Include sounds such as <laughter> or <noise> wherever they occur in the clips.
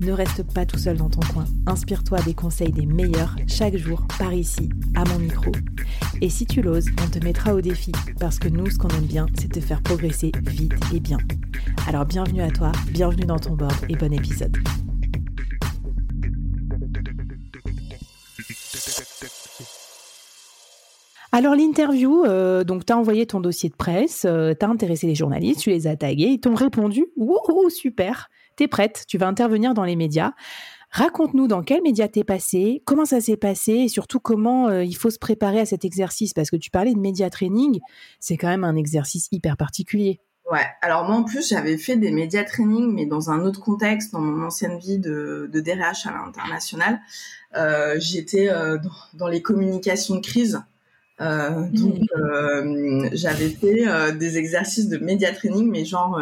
Ne reste pas tout seul dans ton coin. Inspire-toi des conseils des meilleurs chaque jour par ici, à mon micro. Et si tu l'oses, on te mettra au défi parce que nous, ce qu'on aime bien, c'est te faire progresser vite et bien. Alors bienvenue à toi, bienvenue dans ton board et bon épisode. Alors l'interview, euh, donc tu as envoyé ton dossier de presse, euh, tu as intéressé les journalistes, tu les as tagués, ils t'ont répondu, wouhou, super, prête, tu vas intervenir dans les médias. Raconte-nous dans quels médias t'es passé, comment ça s'est passé et surtout comment euh, il faut se préparer à cet exercice parce que tu parlais de média training, c'est quand même un exercice hyper particulier. Ouais, alors moi en plus j'avais fait des médias training mais dans un autre contexte, dans mon ancienne vie de, de DRH à l'international. Euh, J'étais euh, dans, dans, les communications de crise. Euh, donc mmh. j'avais fait des exercices de média training mais genre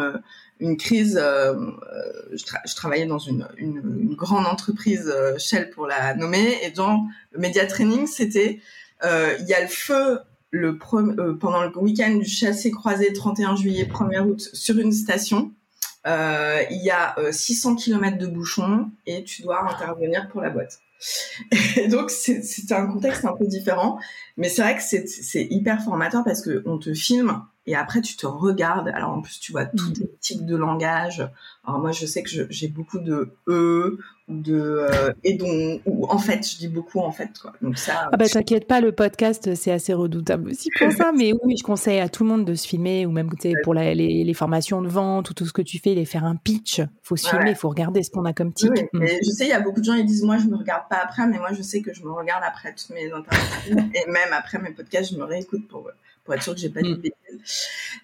une crise. Euh, euh, je, travaillais dans une, une, grande entreprise euh, Shell pour la nommer, et dans le média training, c'était il y a le feu le pendant le week-end du chassé croisé 31 juillet 1er août sur une station. Il y a 600 km de bouchons et tu dois intervenir pour la boîte. Et <laughs> donc c'était un contexte un peu différent, mais c'est vrai que c'est hyper formateur parce que on te filme et après tu te regardes. Alors en plus tu vois tous tes mm. types de langage. Alors moi je sais que j'ai beaucoup de e ou de euh, et donc ou en fait je dis beaucoup en fait quoi. Donc ça. Ah bah t'inquiète pas le podcast c'est assez redoutable aussi pour <laughs> ça. Mais oui je conseille à tout le monde de se filmer ou même pour les, les, formations de vente ou tout ce que tu fais, les faire un pitch. Faut se filmer, il faut regarder ce qu'on a comme tic. Je sais il y a beaucoup de gens ils disent moi je me regarde pas après mais moi je sais que je me regarde après toutes mes interviews <laughs> et même après mes podcasts je me réécoute pour pour être sûr que j'ai pas dit mm.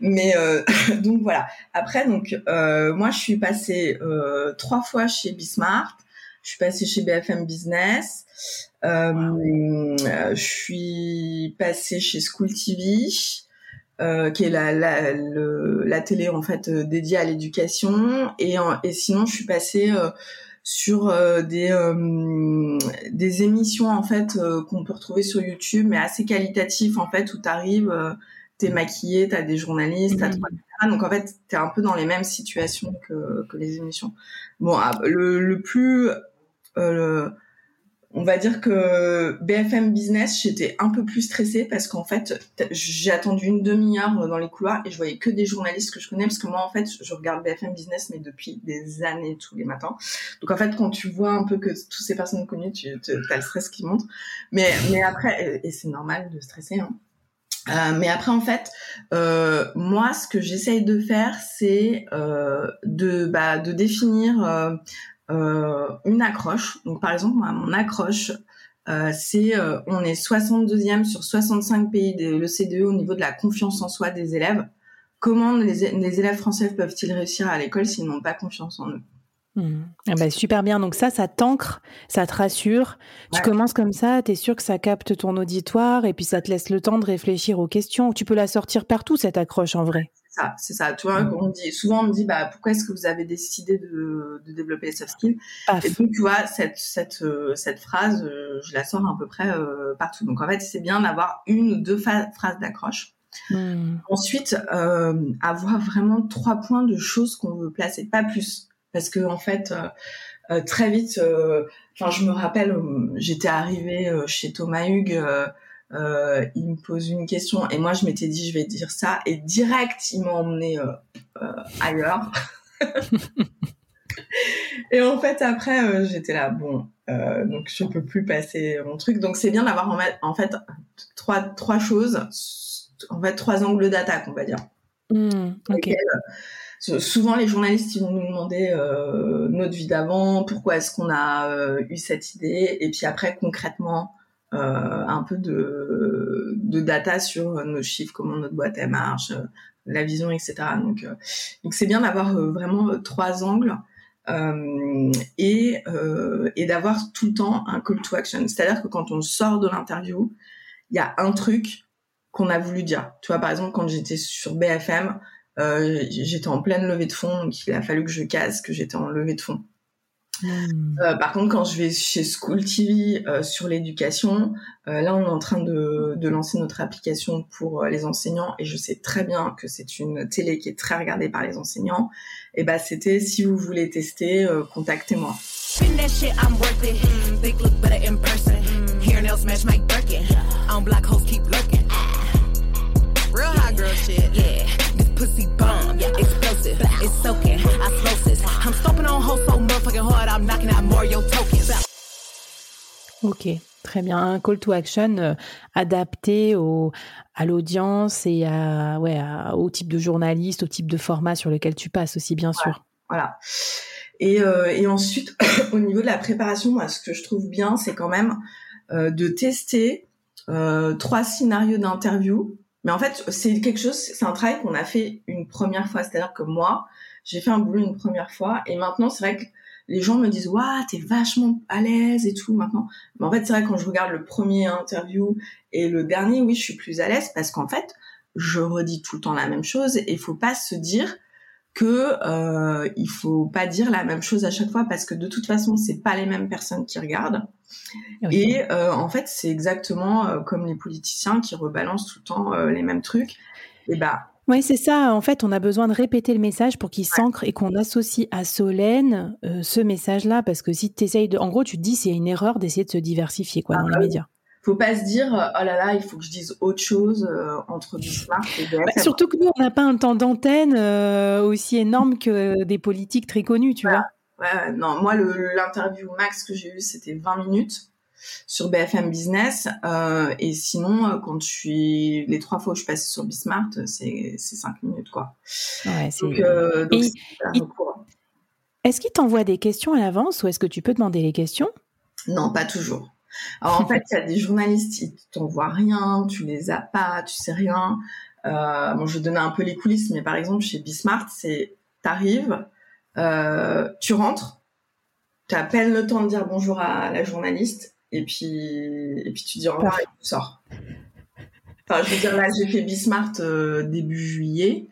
Mais euh, <laughs> donc voilà. Après donc euh, moi je suis passée euh, trois fois chez Bismart. Je suis passée chez BFM Business. Je suis passée chez School TV. qui est la, la, la, télé en fait dédiée à l'éducation et, et sinon je suis passée sur des des émissions en fait qu'on peut retrouver sur YouTube mais assez qualitatives en fait où tu arrives t'es maquillé, t'as des journalistes, t'as mmh. donc en fait t'es un peu dans les mêmes situations que, que les émissions. Bon, ah, le, le plus, euh, on va dire que BFM Business, j'étais un peu plus stressée parce qu'en fait j'ai attendu une demi-heure dans les couloirs et je voyais que des journalistes que je connais parce que moi en fait je regarde BFM Business mais depuis des années tous les matins. Donc en fait quand tu vois un peu que toutes ces personnes connues, tu as le stress qui monte. Mais mais après et c'est normal de stresser. Hein euh, mais après, en fait, euh, moi, ce que j'essaye de faire, c'est euh, de, bah, de définir une accroche. Donc, par exemple, moi, mon accroche, euh, c'est on est 62e sur 65 pays de l'OCDE au niveau de la confiance en soi des élèves. Comment les, les élèves français peuvent-ils réussir à l'école s'ils n'ont pas confiance en eux? Ah bah, super bien. Donc ça, ça t'ancre, ça te rassure. Tu commences comme ça, tu es sûr que ça capte ton auditoire et puis ça te laisse le temps de réfléchir aux questions. Tu peux la sortir partout, cette accroche en vrai. C'est ça, c'est ça. Tu vois, mmh. on dit, souvent on me dit, bah, pourquoi est-ce que vous avez décidé de, de développer les soft skills? Et donc, tu vois, cette, cette, euh, cette phrase, euh, je la sors à peu près euh, partout. Donc en fait, c'est bien d'avoir une ou deux phrases d'accroche. Mmh. Ensuite, avoir vraiment trois points de choses qu'on veut placer, pas plus parce que en fait euh, très vite enfin je me rappelle j'étais arrivée chez Thomas Hugues il me pose une question et moi je m'étais dit je vais dire ça et direct il m'a emmené ailleurs. <laughs> Et en fait après j'étais là bon donc je peux plus passer mon truc. Donc c'est bien d'avoir en, fait trois trois choses en fait trois angles d'attaque on va dire. Mmh, ok. souvent, les journalistes ils vont nous demander notre vie d'avant, pourquoi est-ce qu'on a eu cette idée, et puis après concrètement un peu de, de data sur nos chiffres, comment notre boîte elle marche, la vision, etc. Donc, donc c'est bien d'avoir vraiment trois angles euh, et, euh, et d'avoir tout le temps un call to action. C'est-à-dire que quand on sort de l'interview, il y a un truc qu'on a voulu dire. Tu vois, par exemple, quand j'étais sur BFM, euh, j'étais en pleine levée de fonds, donc il a fallu que je casse que j'étais en levée de fonds. Hmm. Euh, par contre, quand je vais chez School TV euh, sur l'éducation, euh, là, on est en train de, de, lancer notre application pour les enseignants et je sais très bien que c'est une télé qui est très regardée par les enseignants. Et bah, c'était si vous voulez tester, contactez-moi. Ok, très bien. Un call to action euh, adapté au, à l'audience et à, ouais, au type de journaliste, au type de format sur lequel tu passes aussi, bien sûr. Voilà. Et, euh, et ensuite, <coughs> au niveau de la préparation, moi, ce que je trouve bien, c'est quand même euh, de tester trois scénarios d'interview. Mais en fait, c'est quelque chose, c'est un travail qu'on a fait une première fois. C'est-à-dire que moi, j'ai fait un boulot une première fois et maintenant, c'est vrai que les gens me disent waouh t'es vachement à l'aise et tout maintenant. Mais en fait c'est vrai quand je regarde le premier interview et le dernier oui je suis plus à l'aise parce qu'en fait je redis tout le temps la même chose et il faut pas se dire que euh, il faut pas dire la même chose à chaque fois parce que de toute façon c'est pas les mêmes personnes qui regardent. Et euh, en fait c'est exactement euh, comme les politiciens qui rebalancent tout le temps euh, les mêmes trucs. Et bah oui, c'est ça. En fait, on a besoin de répéter le message pour qu'il s'ancre et qu'on associe à Solène euh, ce message-là. Parce que si tu essayes de. En gros, tu te dis c'est une erreur d'essayer de se diversifier quoi, ah dans les bah médias. Faut pas se dire oh là là, il faut que je dise autre chose euh, entre Bismarck et BFM. Bah, surtout que nous, on n'a pas un temps d'antenne euh, aussi énorme que des politiques très connus, tu vois. Ouais, non, moi, l'interview max que j'ai eu, c'était 20 minutes sur BFM Business. Euh, et sinon, euh, quand je suis les trois fois où je passe sur Bismart, c'est c'est cinq minutes quoi. Ouais, donc, euh, Est-ce qu'il t'envoie des questions à l'avance ou est-ce que tu peux demander les questions? Non, pas toujours. Alors en fait, il y a des journalistes, ils t'envoient rien, tu les as pas, tu sais rien. Euh, bon, je vais donner un peu les coulisses, mais par exemple chez Bismart, c'est t'arrives, euh, tu rentres, tu as à peine le temps de dire bonjour à la journaliste et puis et puis tu dis au revoir et tu sors. Enfin, je veux dire là, j'ai fait Bismart euh, début juillet.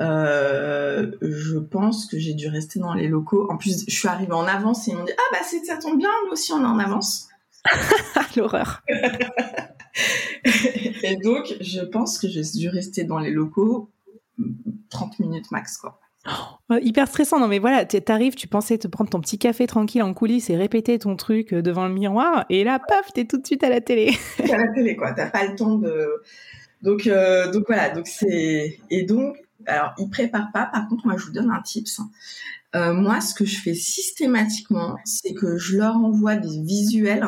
Euh, je pense que j'ai dû rester dans les locaux. En plus, je suis arrivée en avance et ils m'ont dit ah bah c'est ça tombe bien, nous aussi on est en avance. <laughs> L'horreur. <laughs> et donc, je pense que j'ai dû rester dans les locaux 30 minutes max quoi. Oh, hyper stressant, non mais voilà, t'arrives, tu pensais te prendre ton petit café tranquille en coulisses et répéter ton truc euh, devant le miroir, et là, paf, t'es tout de suite à la télé. <laughs> à la télé, quoi, t'as pas le temps de... Donc, euh, donc voilà, donc c'est... Et donc, alors, ils préparent pas, par contre, moi, je vous donne un tips. Euh, moi, ce que je fais systématiquement, c'est que je leur envoie des visuels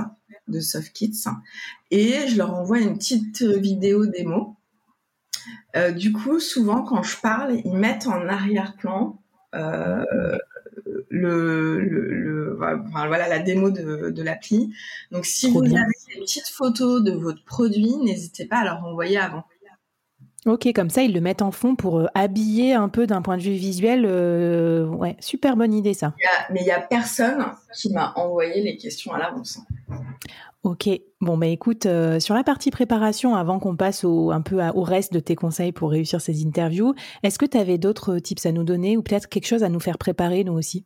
de SoftKits et je leur envoie une petite vidéo démo euh, du coup, souvent, quand je parle, ils mettent en arrière-plan euh, le, voilà, la démo de, l'appli. Donc, si vous avez des petites photos de votre produit, n'hésitez pas à leur envoyer avant. Ok, comme ça, ils le mettent en fond pour euh, habiller un peu d'un point de vue visuel. ouais, super bonne idée ça. mais il n'y a personne qui m'a envoyé les questions à l'avance. Ok, bon bah écoute, euh, sur la partie préparation, avant qu'on passe un peu au reste de tes conseils pour réussir ces interviews, est-ce que tu avais d'autres tips à nous donner ou peut-être quelque chose à nous faire préparer nous aussi?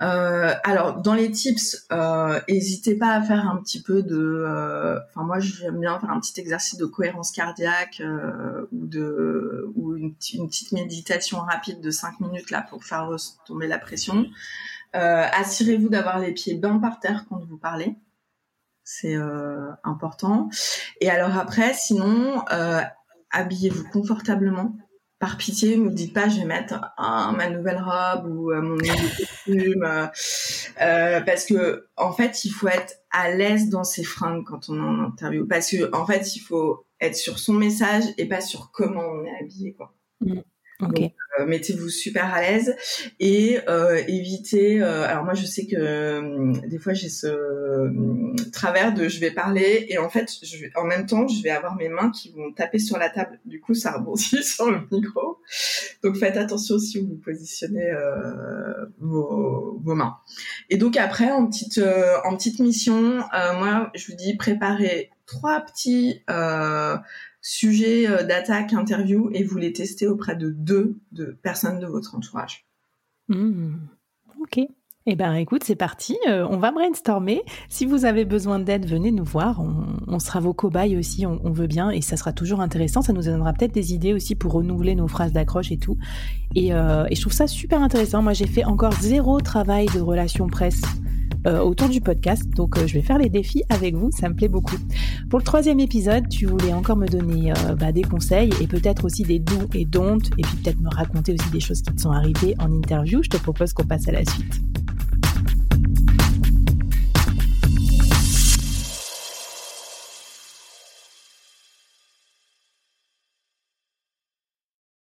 Euh, alors dans les tips, euh, n'hésitez pas à faire un petit peu de, enfin moi j'aime bien faire un petit exercice de cohérence cardiaque ou de ou une, une, petite méditation rapide de 5 minutes là pour faire tomber la pression. Assurez-vous d'avoir les pieds bien par terre quand vous parlez c'est euh, important. Et alors après, sinon, euh, habillez-vous confortablement. Par pitié, ne dites pas je vais mettre ma nouvelle robe ou euh, mon nouveau <laughs> costume, parce que en fait, il faut être à l'aise dans ses fringues quand on est en interview, parce que en fait, il faut être sur son message et pas sur comment on est habillé, quoi. Ok. Euh, mettez-vous super à l'aise et euh, évitez. Euh, alors moi, je sais que des fois j'ai ce travers de je vais parler et en fait, je en même temps, je vais avoir mes mains qui vont taper sur la table. Du coup, ça rebondit <laughs> sur le micro. Donc faites attention si vous positionnez vos, vos, mains. Et donc après, en petite en petite mission, moi, je vous dis préparez trois petits sujet euh, d'attaque, interview, et vous les testez auprès de deux de personnes de votre entourage. Mmh. Ok. Eh ben, écoute, c'est parti. Euh, on va brainstormer. Si vous avez besoin d'aide, venez nous voir. On, sera vos cobayes aussi. On, veut bien et ça sera toujours intéressant. Ça nous donnera peut-être des idées aussi pour renouveler nos phrases d'accroche et tout. Et, euh, je trouve ça super intéressant. Moi, j'ai fait encore zéro travail de relation presse autour du podcast. Donc, je vais faire les défis avec vous. Ça me plaît beaucoup. Pour le troisième épisode, tu voulais encore me donner euh, bah, des conseils et peut-être aussi des doux et don'ts et puis peut-être me raconter aussi des choses qui te sont arrivées en interview. Je te propose qu'on passe à la suite.